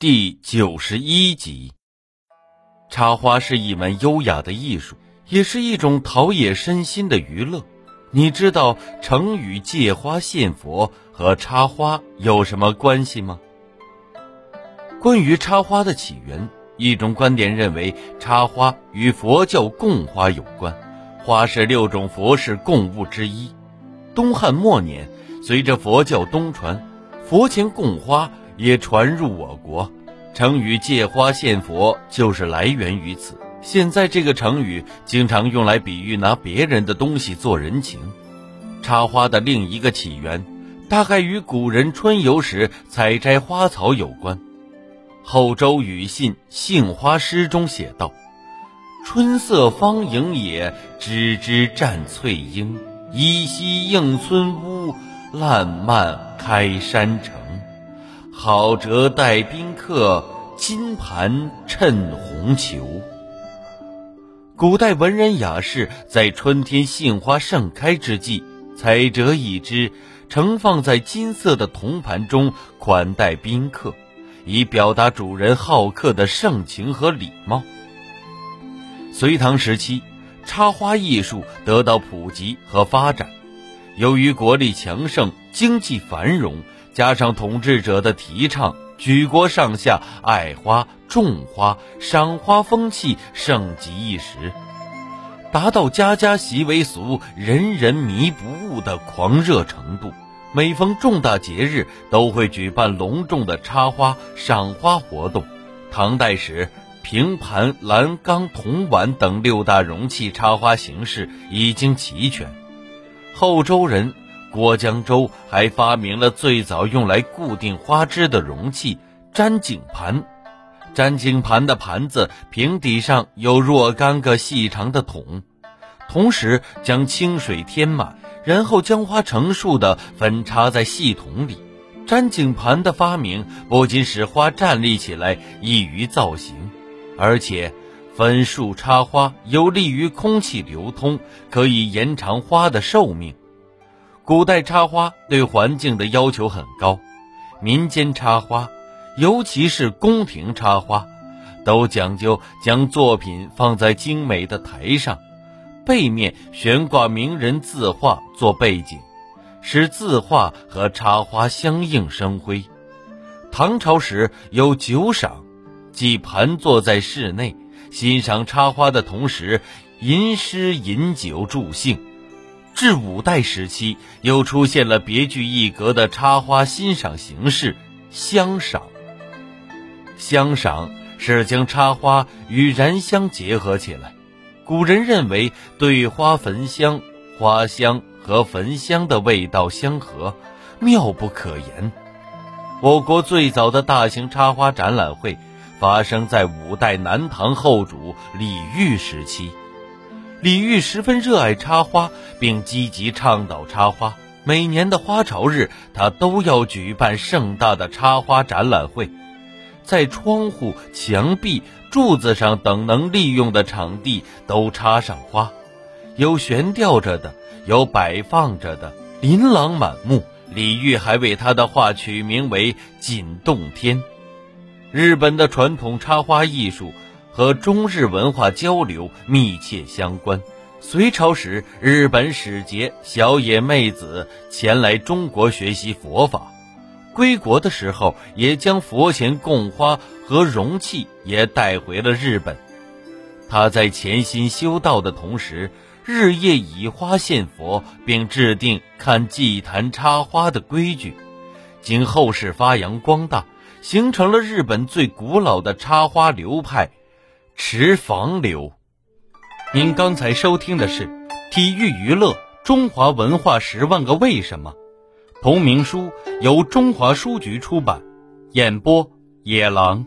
第九十一集，插花是一门优雅的艺术，也是一种陶冶身心的娱乐。你知道成语“借花献佛”和插花有什么关系吗？关于插花的起源，一种观点认为，插花与佛教供花有关。花是六种佛事供物之一。东汉末年，随着佛教东传，佛前供花。也传入我国，成语“借花献佛”就是来源于此。现在这个成语经常用来比喻拿别人的东西做人情。插花的另一个起源，大概与古人春游时采摘花草有关。后周庾信《杏花诗》中写道：“春色方盈野，枝枝占翠英。依稀映村屋，烂漫开山城。”好折待宾客，金盘衬红球。古代文人雅士在春天杏花盛开之际，采折一枝，盛放在金色的铜盘中，款待宾客，以表达主人好客的盛情和礼貌。隋唐时期，插花艺术得到普及和发展。由于国力强盛，经济繁荣。加上统治者的提倡，举国上下爱花、种花、赏花风气盛极一时，达到家家习为俗、人人迷不悟的狂热程度。每逢重大节日，都会举办隆重的插花、赏花活动。唐代时，平盘、栏缸、铜碗等六大容器插花形式已经齐全。后周人。郭江洲还发明了最早用来固定花枝的容器——粘井盘。粘井盘的盘子平底上有若干个细长的桶，同时将清水填满，然后将花成束的分插在细桶里。粘井盘的发明不仅使花站立起来易于造型，而且分束插花有利于空气流通，可以延长花的寿命。古代插花对环境的要求很高，民间插花，尤其是宫廷插花，都讲究将作品放在精美的台上，背面悬挂名人字画做背景，使字画和插花相映生辉。唐朝时有酒赏，即盘坐在室内欣赏插花的同时，吟诗饮酒助兴。至五代时期，又出现了别具一格的插花欣赏形式——香赏。香赏是将插花与燃香结合起来。古人认为，对花焚香，花香和焚香的味道相合，妙不可言。我国最早的大型插花展览会，发生在五代南唐后主李煜时期。李煜十分热爱插花，并积极倡导插花。每年的花朝日，他都要举办盛大的插花展览会，在窗户、墙壁、柱子上等能利用的场地都插上花，有悬吊着的，有摆放着的，琳琅满目。李煜还为他的画取名为“锦洞天”。日本的传统插花艺术。和中日文化交流密切相关。隋朝时，日本使节小野妹子前来中国学习佛法，归国的时候也将佛前供花和容器也带回了日本。他在潜心修道的同时，日夜以花献佛，并制定看祭坛插花的规矩，经后世发扬光大，形成了日本最古老的插花流派。池房流，您刚才收听的是《体育娱乐中华文化十万个为什么》，同名书由中华书局出版，演播野狼。